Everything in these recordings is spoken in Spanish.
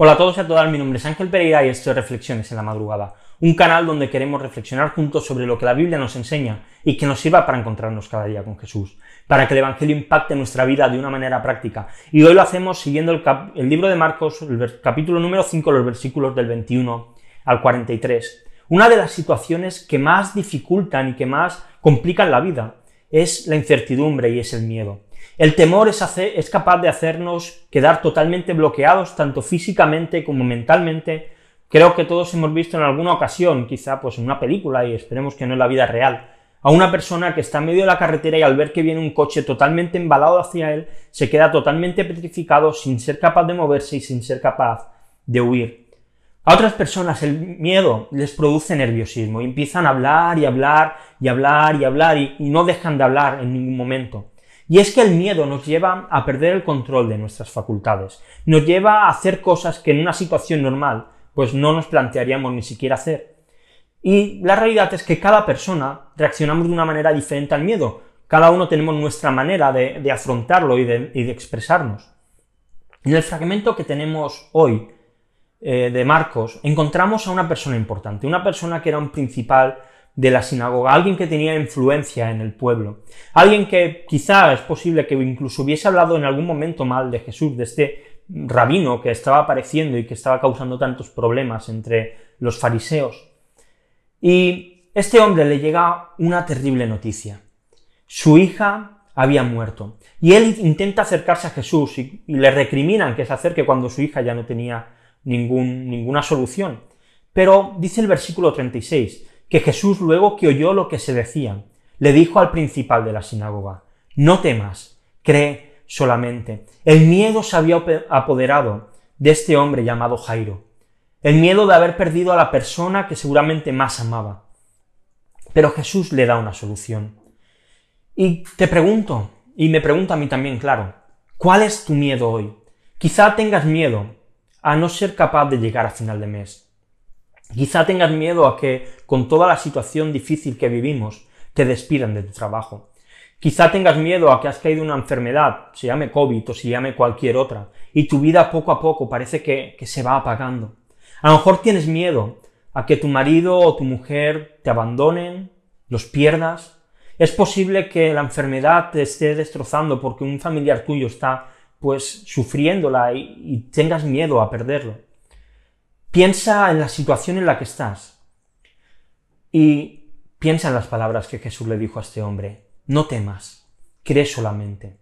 Hola a todos y a todas, mi nombre es Ángel Pereira y esto es Reflexiones en la Madrugada, un canal donde queremos reflexionar juntos sobre lo que la Biblia nos enseña y que nos sirva para encontrarnos cada día con Jesús, para que el Evangelio impacte nuestra vida de una manera práctica. Y hoy lo hacemos siguiendo el, libro de Marcos, el capítulo número 5, los versículos del 21 al 43. Una de las situaciones que más dificultan y que más complican la vida es la incertidumbre y es el miedo. El temor es, capaz de hacernos quedar totalmente bloqueados, tanto físicamente como mentalmente. Creo que todos hemos visto en alguna ocasión, quizá pues en una película, y esperemos que no en la vida real, a una persona que está en medio de la carretera y al ver que viene un coche totalmente embalado hacia él, se queda totalmente petrificado sin ser capaz de moverse y sin ser capaz de huir. A otras personas el miedo les produce nerviosismo y empiezan a hablar y hablar y hablar y hablar y no dejan de hablar en ningún momento. Y es que el miedo nos lleva a perder el control de nuestras facultades, nos lleva a hacer cosas que en una situación normal pues no nos plantearíamos ni siquiera hacer. Y la realidad es que cada persona reaccionamos de una manera diferente al miedo, cada uno tenemos nuestra manera de, afrontarlo y de, expresarnos. En el fragmento que tenemos hoy eh, de Marcos encontramos a una persona importante, una persona que era un principal de la sinagoga, alguien que tenía influencia en el pueblo, alguien que quizá es posible que incluso hubiese hablado en algún momento mal de Jesús, de este rabino que estaba apareciendo y que estaba causando tantos problemas entre los fariseos. Y este hombre le llega una terrible noticia. Su hija había muerto. Y él intenta acercarse a Jesús y, le recriminan que se acerque cuando su hija ya no tenía ningún, ninguna solución. Pero dice el versículo 36, que Jesús, luego que oyó lo que se decía, le dijo al principal de la sinagoga, no temas, cree solamente. El miedo se había apoderado de este hombre llamado Jairo, el miedo de haber perdido a la persona que seguramente más amaba. Pero Jesús le da una solución. Y te pregunto, y me pregunta a mí también, claro, ¿cuál es tu miedo hoy? Quizá tengas miedo a no ser capaz de llegar a final de mes. Quizá tengas miedo a que, con toda la situación difícil que vivimos, te despidan de tu trabajo. Quizá tengas miedo a que has caído una enfermedad, se llame COVID o se llame cualquier otra, y tu vida poco a poco parece que, que se va apagando. A lo mejor tienes miedo a que tu marido o tu mujer te abandonen, los pierdas. Es posible que la enfermedad te esté destrozando porque un familiar tuyo está pues sufriéndola y tengas miedo a perderlo. Piensa en la situación en la que estás y piensa en las palabras que Jesús le dijo a este hombre. No temas, cree solamente.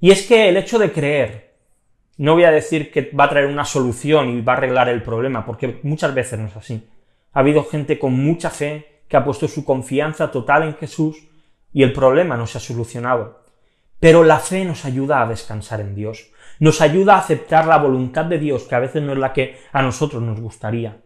Y es que el hecho de creer, no voy a decir que va a traer una solución y va a arreglar el problema, porque muchas veces no es así. Ha habido gente con mucha fe que ha puesto su confianza total en Jesús y el problema no se ha solucionado. Pero la fe nos ayuda a descansar en Dios, nos ayuda a aceptar la voluntad de Dios, que a veces no es la que a nosotros nos gustaría.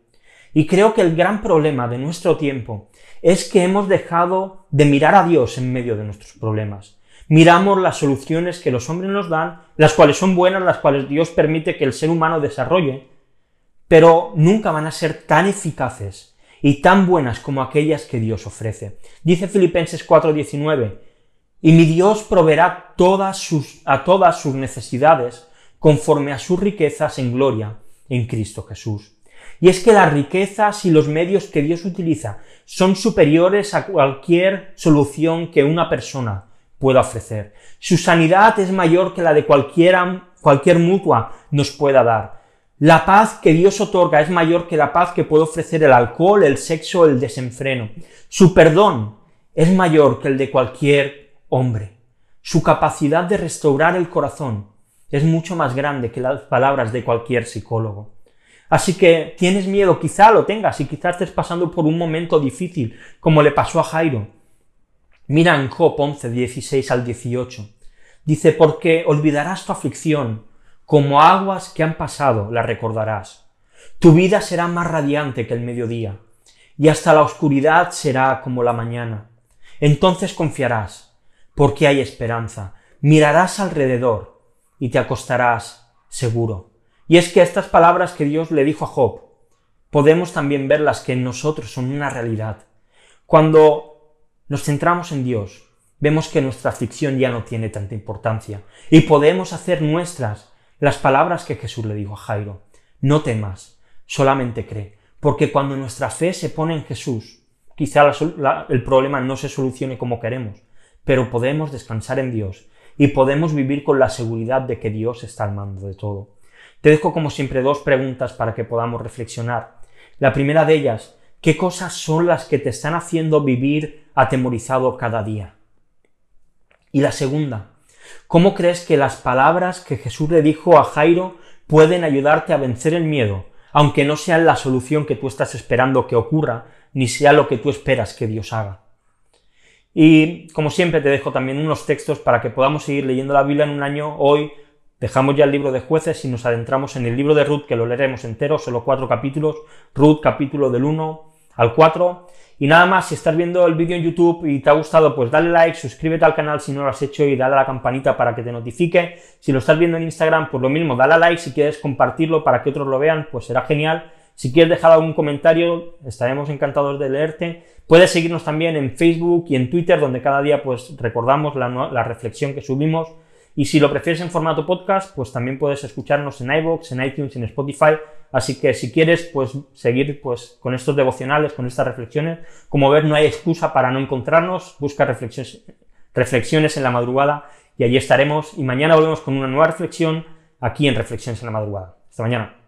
Y creo que el gran problema de nuestro tiempo es que hemos dejado de mirar a Dios en medio de nuestros problemas. Miramos las soluciones que los hombres nos dan, las cuales son buenas, las cuales Dios permite que el ser humano desarrolle, pero nunca van a ser tan eficaces y tan buenas como aquellas que Dios ofrece. Dice Filipenses 4:19, y mi Dios proveerá todas sus, a todas sus necesidades conforme a sus riquezas en gloria en Cristo Jesús. Y es que las riquezas y los medios que Dios utiliza son superiores a cualquier solución que una persona pueda ofrecer. Su sanidad es mayor que la de cualquiera, cualquier mutua nos pueda dar. La paz que Dios otorga es mayor que la paz que puede ofrecer el alcohol, el sexo, el desenfreno. Su perdón es mayor que el de cualquier hombre. Su capacidad de restaurar el corazón es mucho más grande que las palabras de cualquier psicólogo. Así que tienes miedo, quizá lo tengas y quizás estés pasando por un momento difícil, como le pasó a Jairo. Mira en Job 11, 16 al 18. Dice, porque olvidarás tu aflicción, como aguas que han pasado la recordarás. Tu vida será más radiante que el mediodía, y hasta la oscuridad será como la mañana. Entonces confiarás, porque hay esperanza. Mirarás alrededor y te acostarás seguro. Y es que estas palabras que Dios le dijo a Job, podemos también verlas que en nosotros son una realidad. Cuando nos centramos en Dios, vemos que nuestra aflicción ya no tiene tanta importancia y podemos hacer nuestras las palabras que Jesús le dijo a Jairo. no temas, solamente cree, porque cuando nuestra fe se pone en Jesús, quizá el problema no se solucione como queremos, pero podemos descansar en Dios y podemos vivir con la seguridad de que Dios está al mando de todo. Te dejo como siempre dos preguntas para que podamos reflexionar. La primera de ellas, ¿qué cosas son las que te están haciendo vivir atemorizado cada día? Y la segunda, ¿cómo crees que las palabras que Jesús le dijo a Jairo pueden ayudarte a vencer el miedo, aunque no sean la solución que tú estás esperando que ocurra, ni sea lo que tú esperas que Dios haga? Y como siempre te dejo también unos textos para que podamos seguir leyendo la Biblia en un año. Hoy dejamos ya el libro de jueces y nos adentramos en el libro de Ruth, que lo leeremos entero, solo cuatro capítulos. Ruth capítulo del 1 al 4. Y nada más, si estás viendo el vídeo en YouTube y te ha gustado, pues dale like, suscríbete al canal si no lo has hecho y dale a la campanita para que te notifique. Si lo estás viendo en Instagram, pues lo mismo, dale a like, si quieres compartirlo para que otros lo vean, pues será genial. Si quieres dejar algún comentario, estaremos encantados de leerte. Puedes seguirnos también en Facebook y en Twitter, donde cada día pues recordamos la, reflexión que subimos. Y si lo prefieres en formato podcast, pues también puedes escucharnos en iVoox, en iTunes, en Spotify. Así que si quieres, pues seguir pues con estos devocionales, con estas reflexiones. Como ves, no hay excusa para no encontrarnos. Busca reflexiones, reflexiones en la madrugada y allí estaremos. Y mañana volvemos con una nueva reflexión aquí en Reflexiones en la madrugada. Hasta mañana.